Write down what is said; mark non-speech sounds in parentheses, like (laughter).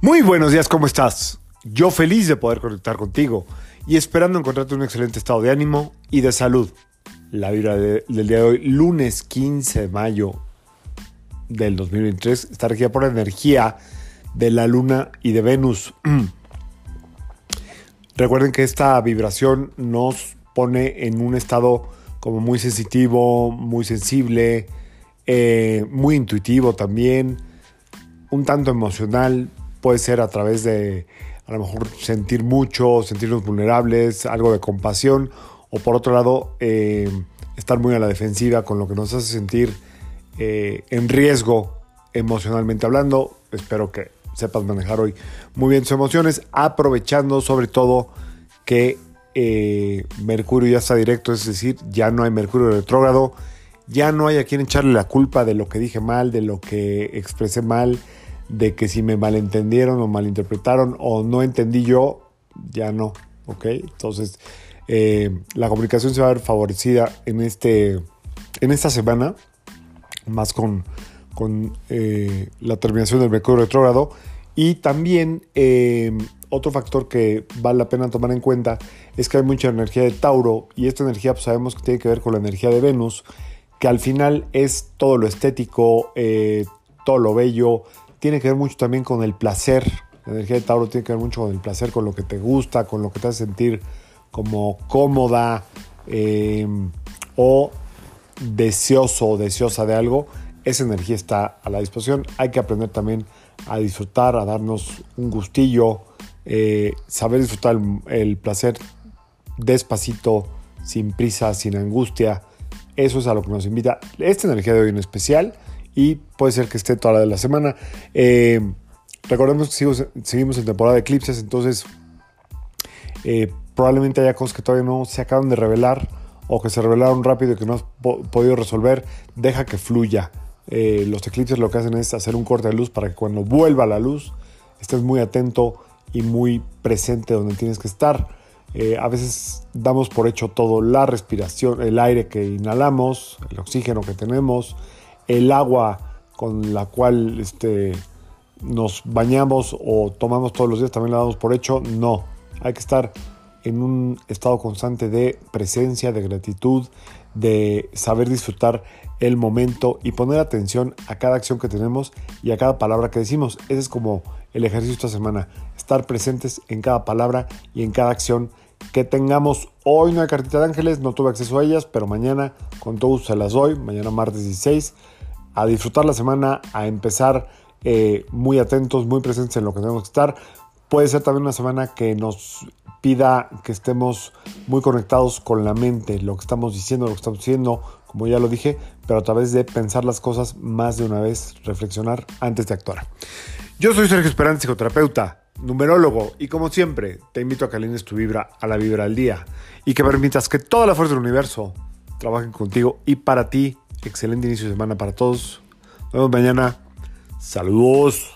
Muy buenos días, ¿cómo estás? Yo feliz de poder conectar contigo y esperando encontrarte un excelente estado de ánimo y de salud. La vibra de- del día de hoy, lunes 15 de mayo del 2023, está regida por la energía de la luna y de Venus. (clears throat) Recuerden que esta vibración nos pone en un estado como muy sensitivo, muy sensible, eh, muy intuitivo también, un tanto emocional, puede ser a través de a lo mejor sentir mucho, sentirnos vulnerables, algo de compasión, o por otro lado, eh, estar muy a la defensiva con lo que nos hace sentir eh, en riesgo emocionalmente hablando. Espero que sepas manejar hoy muy bien tus emociones, aprovechando sobre todo que eh, Mercurio ya está directo, es decir, ya no hay Mercurio retrógrado, ya no hay a quien echarle la culpa de lo que dije mal, de lo que expresé mal, de que si me malentendieron o malinterpretaron o no entendí yo, ya no, ¿ok? Entonces, eh, la comunicación se va a ver favorecida en, este, en esta semana, más con, con eh, la terminación del Mercurio retrógrado. Y también eh, otro factor que vale la pena tomar en cuenta es que hay mucha energía de Tauro y esta energía pues, sabemos que tiene que ver con la energía de Venus, que al final es todo lo estético, todo lo bello, tiene que ver mucho también con el placer. La energía de Tauro tiene que ver mucho con el placer, con lo que te gusta, con lo que te hace sentir como cómoda eh, o deseoso o deseosa de algo. Esa energía está a la disposición. Hay que aprender también a disfrutar, a darnos un gustillo, eh, saber disfrutar el, el placer despacito, sin prisa, sin angustia. Eso es a lo que nos invita esta energía de hoy en especial y puede ser que esté toda la de la semana. Eh, recordemos que seguimos, seguimos en temporada de eclipses, entonces eh, probablemente haya cosas que todavía no se acaban de revelar o que se revelaron rápido y que no has po- podido resolver. Deja que fluya. Eh, los eclipses lo que hacen es hacer un corte de luz para que cuando vuelva la luz estés muy atento y muy presente donde tienes que estar. A veces damos por hecho todo, la respiración, el aire que inhalamos, el oxígeno que tenemos, el agua con la cual este, nos bañamos o tomamos todos los días, también la damos por hecho. No, hay que estar en un estado constante de presencia, de gratitud, de saber disfrutar el momento y poner atención a cada acción que tenemos y a cada palabra que decimos. Ese es como el ejercicio esta semana, estar presentes en cada palabra y en cada acción que tengamos. Hoy no hay cartita de ángeles, no tuve acceso a ellas, pero mañana con todo se las doy, mañana martes 16, a disfrutar la semana, a empezar eh, muy atentos, muy presentes en lo que tenemos que estar. Puede ser también una semana que nos pida que estemos muy conectados con la mente, lo que estamos diciendo, lo que estamos haciendo, como ya lo dije, pero a través de pensar las cosas más de una vez, reflexionar antes de actuar. Yo soy Sergio Esperanza, psicoterapeuta, numerólogo, y como siempre, te invito a que alines tu vibra a la vibra del día y que permitas que toda la fuerza del universo trabaje contigo y para ti. Excelente inicio de semana para todos. Nos vemos mañana. Saludos.